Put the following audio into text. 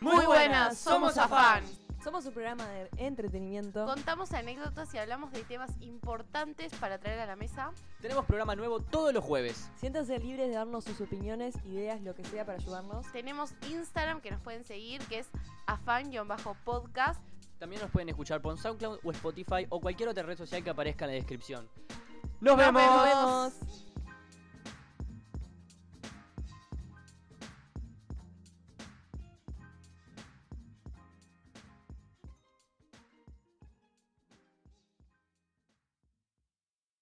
Muy buenas, somos Afán. Somos un programa de entretenimiento. Contamos anécdotas y hablamos de temas importantes para traer a la mesa. Tenemos programa nuevo todos los jueves. Siéntanse libres de darnos sus opiniones, ideas, lo que sea para ayudarnos. Tenemos Instagram que nos pueden seguir, que es afán-podcast. También nos pueden escuchar por SoundCloud o Spotify o cualquier otra red social que aparezca en la descripción. Nos ¡Nos vemos! vemos.